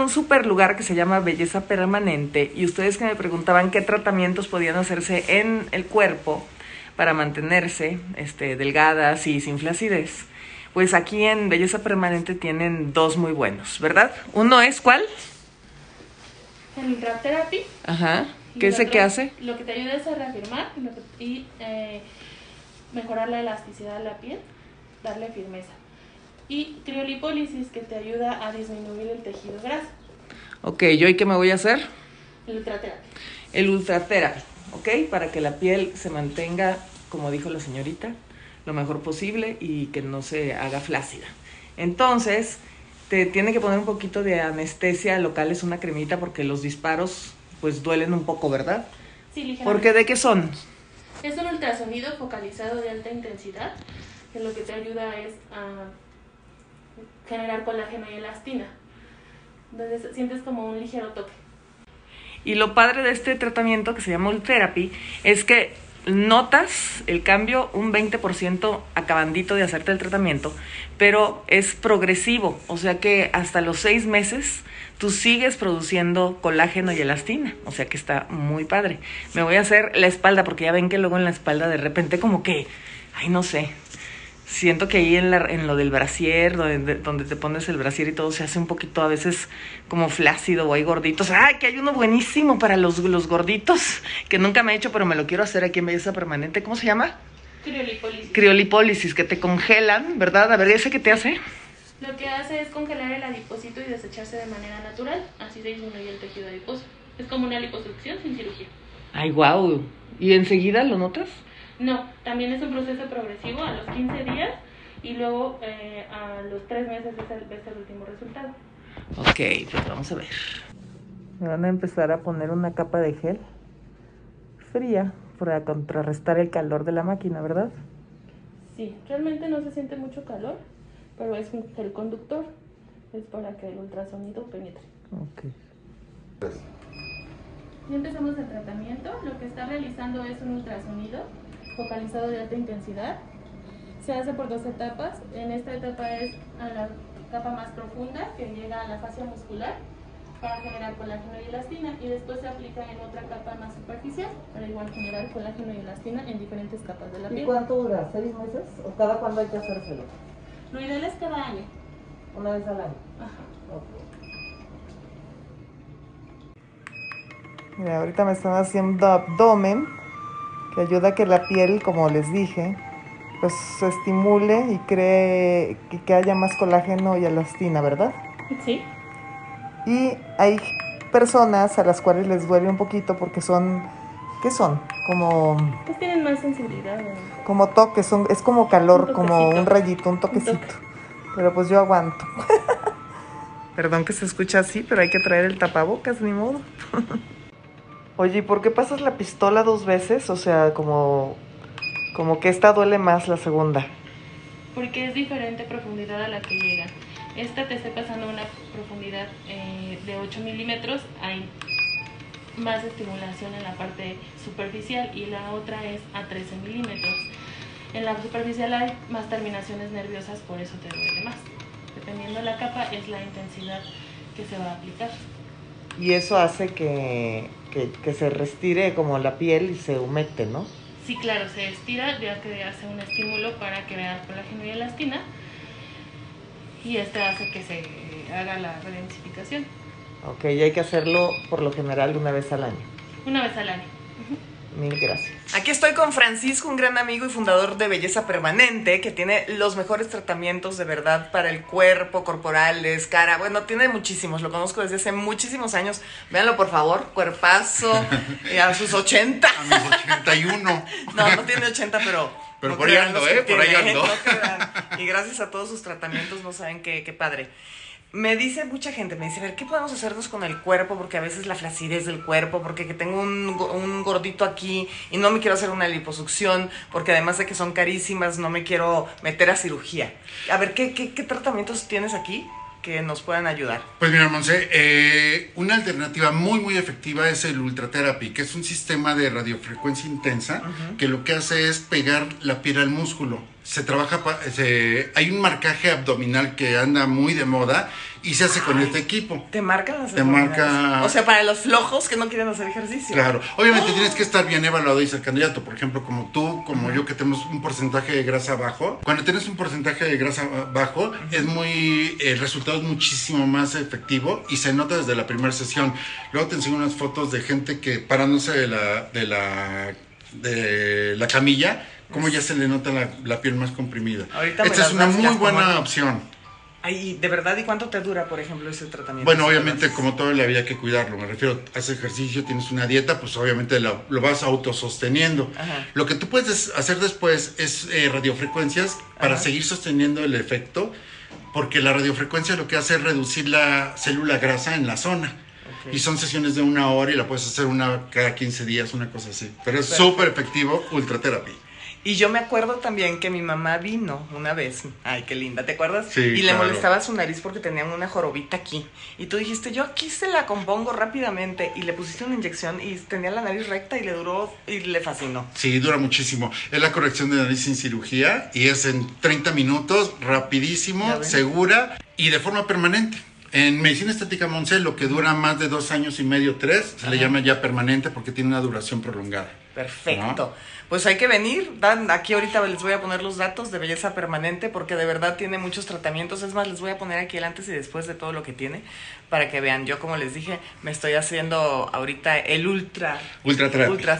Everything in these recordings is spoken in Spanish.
un super lugar que se llama Belleza Permanente y ustedes que me preguntaban qué tratamientos podían hacerse en el cuerpo para mantenerse este, delgadas y sin flacidez, pues aquí en Belleza Permanente tienen dos muy buenos, ¿verdad? Uno es ¿cuál? El Ultratherapy. Ajá. y ¿Qué el otro- qué hace? Lo que te ayuda es a reafirmar que- y eh, mejorar la elasticidad de la piel, darle firmeza. Y criolipólisis que te ayuda a disminuir el tejido graso. Ok, ¿yo y qué me voy a hacer? El Ultratherapy. El Ultratherapy, ¿ok? Para que la piel se mantenga, como dijo la señorita, lo mejor posible y que no se haga flácida. Entonces, te tiene que poner un poquito de anestesia local, es una cremita, porque los disparos pues duelen un poco, ¿verdad? Sí, ligeramente. Porque ¿de qué son? Es un ultrasonido focalizado de alta intensidad que lo que te ayuda es a generar colágeno y elastina. Entonces sientes como un ligero toque. Y lo padre de este tratamiento que se llama Ultherapy es que notas el cambio un 20% acabandito de hacerte el tratamiento, pero es progresivo, o sea que hasta los seis meses tú sigues produciendo colágeno y elastina, o sea que está muy padre. Me voy a hacer la espalda porque ya ven que luego en la espalda de repente como que, ay no sé, siento que ahí en, la, en lo del brasier, donde, donde te pones el brasier y todo se hace un poquito a veces como flácido o hay gorditos. ¡Ay, que hay uno buenísimo para los, los gorditos! Que nunca me he hecho, pero me lo quiero hacer aquí en Belleza Permanente. ¿Cómo se llama? Criolipólisis. Criolipólisis, que te congelan, ¿verdad? A ver, ¿ese qué te hace? Lo que hace es congelar el adipocito y desecharse de manera natural, así se disminuye el tejido adiposo. Es como una liposucción sin cirugía. ¡Ay, wow! ¿Y enseguida lo notas? No, también es un proceso progresivo a los 15 días y luego eh, a los 3 meses es el, ves el último resultado. Ok, pues vamos a ver. Me van a empezar a poner una capa de gel fría para contrarrestar el calor de la máquina, ¿verdad? Sí, realmente no se siente mucho calor, pero es un gel conductor. Es para que el ultrasonido penetre. Ok. Ya empezamos el tratamiento. Lo que está realizando es un ultrasonido focalizado de alta intensidad. Se hace por dos etapas. En esta etapa es a la capa más profunda que llega a la fascia muscular para generar colágeno y elastina y después se aplica en otra capa más superficial para igual generar colágeno y elastina en diferentes capas de la ¿Y piel. cuánto dura? ¿Seis meses? ¿O cada cuándo hay que hacérselo? Lo ideal es cada año. Una vez al año. Ajá. Mira, ahorita me están haciendo abdomen, que ayuda a que la piel, como les dije, pues se estimule y cree que, que haya más colágeno y elastina, ¿verdad? Sí. Y hay personas a las cuales les duele un poquito porque son, ¿qué son? Como, Pues tienen más sensibilidad. ¿no? como toques, son, es como calor, Un como un rayito, un toquecito. toque. Pero pues yo aguanto. Perdón que se escucha así, pero hay que traer el tapabocas, ni modo. Oye, ¿y por qué pasas la pistola dos veces? O sea, como, como que esta duele más la segunda. Porque es diferente profundidad a la que llega. Esta te está pasando una profundidad eh, de 8 milímetros, hay más estimulación en la parte superficial y la otra es a 13 milímetros. En la superficial hay más terminaciones nerviosas, por eso te duele más. Dependiendo de la capa es la intensidad que se va a aplicar. Y eso hace que, que, que se restire como la piel y se humecte, ¿no? Sí, claro, se estira ya que hace un estímulo para crear colágeno y elastina y este hace que se haga la redensificación Ok, y hay que hacerlo por lo general una vez al año. una vez al año. Mil gracias. Aquí estoy con Francisco, un gran amigo y fundador de Belleza Permanente, que tiene los mejores tratamientos de verdad para el cuerpo, corporales, cara. Bueno, tiene muchísimos, lo conozco desde hace muchísimos años. Véanlo, por favor, cuerpazo, y a sus 80. A mis 81. No, no tiene 80, pero... Pero no por ahí ando, ¿eh? Por ahí ando. no. Y gracias a todos sus tratamientos, no saben qué, qué padre. Me dice mucha gente, me dice, a ver, ¿qué podemos hacernos con el cuerpo? Porque a veces la flacidez del cuerpo, porque que tengo un, un gordito aquí y no me quiero hacer una liposucción, porque además de que son carísimas, no me quiero meter a cirugía. A ver, ¿qué, qué, qué tratamientos tienes aquí que nos puedan ayudar? Pues mira, Monse, eh, una alternativa muy, muy efectiva es el Ultratherapy, que es un sistema de radiofrecuencia intensa que lo que hace es pegar la piel al músculo. Se trabaja, se- hay un marcaje abdominal que anda muy de moda y se hace con este equipo. Te marcan las Te marca- O sea, para los flojos que no quieren hacer ejercicio. Claro, obviamente tienes que estar bien evaluado y ser candidato. Por ejemplo, como tú, como yo, que tenemos un porcentaje de grasa bajo. Cuando tienes un porcentaje de grasa bajo, es muy, el resultado es muchísimo más efectivo y se nota desde la primera sesión. Luego te enseño unas fotos de gente que parándose de la, de la, de la camilla, como ya se le nota la, la piel más comprimida. Ahorita Esta es las una muy las buena tomando. opción. Ay, ¿de verdad? ¿Y cuánto te dura, por ejemplo, ese tratamiento? Bueno, obviamente como todo vida hay que cuidarlo, me refiero, haces ejercicio, tienes una dieta, pues obviamente lo, lo vas autososteniendo. Ajá. Lo que tú puedes hacer después es eh, radiofrecuencias para Ajá. seguir sosteniendo el efecto, porque la radiofrecuencia lo que hace es reducir la célula grasa en la zona. Ok. Y son sesiones de una hora y la puedes hacer una cada 15 días, una cosa así. Pero es súper efectivo Ultraterapy. Y yo me acuerdo también que mi mamá vino una vez. Ay, qué linda, ¿te acuerdas? Sí, y le claro. molestaba su nariz porque tenía una jorobita aquí. Y tú dijiste, yo aquí se la compongo rápidamente. Y le pusiste una inyección y tenía la nariz recta y le duró y le fascinó. Sí, dura muchísimo. Es la corrección de nariz sin cirugía y es en 30 minutos, rapidísimo, segura y de forma permanente. En medicina estética Monse, lo que dura más de dos años y medio, tres, se le llama ya permanente porque tiene una duración prolongada. Perfecto. Pues hay que venir. Dan, aquí ahorita les voy a poner los datos de belleza permanente porque de verdad tiene muchos tratamientos. Es más, les voy a poner aquí el antes y después de todo lo que tiene para que vean. Yo, como les dije, me estoy haciendo ahorita el ultra. Ultra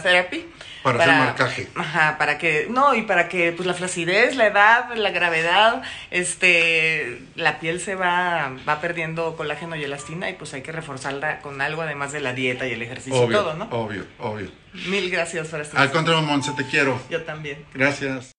Therapy. Para hacer marcaje. Ajá, para que, no, y para que pues la flacidez, la edad, la gravedad, este, la piel se va, va perdiendo colágeno y elastina y pues hay que reforzarla con algo además de la dieta y el ejercicio y todo, ¿no? obvio, obvio. Mil gracias por estar. Al contrario, Monse, te quiero. Yo también. Gracias.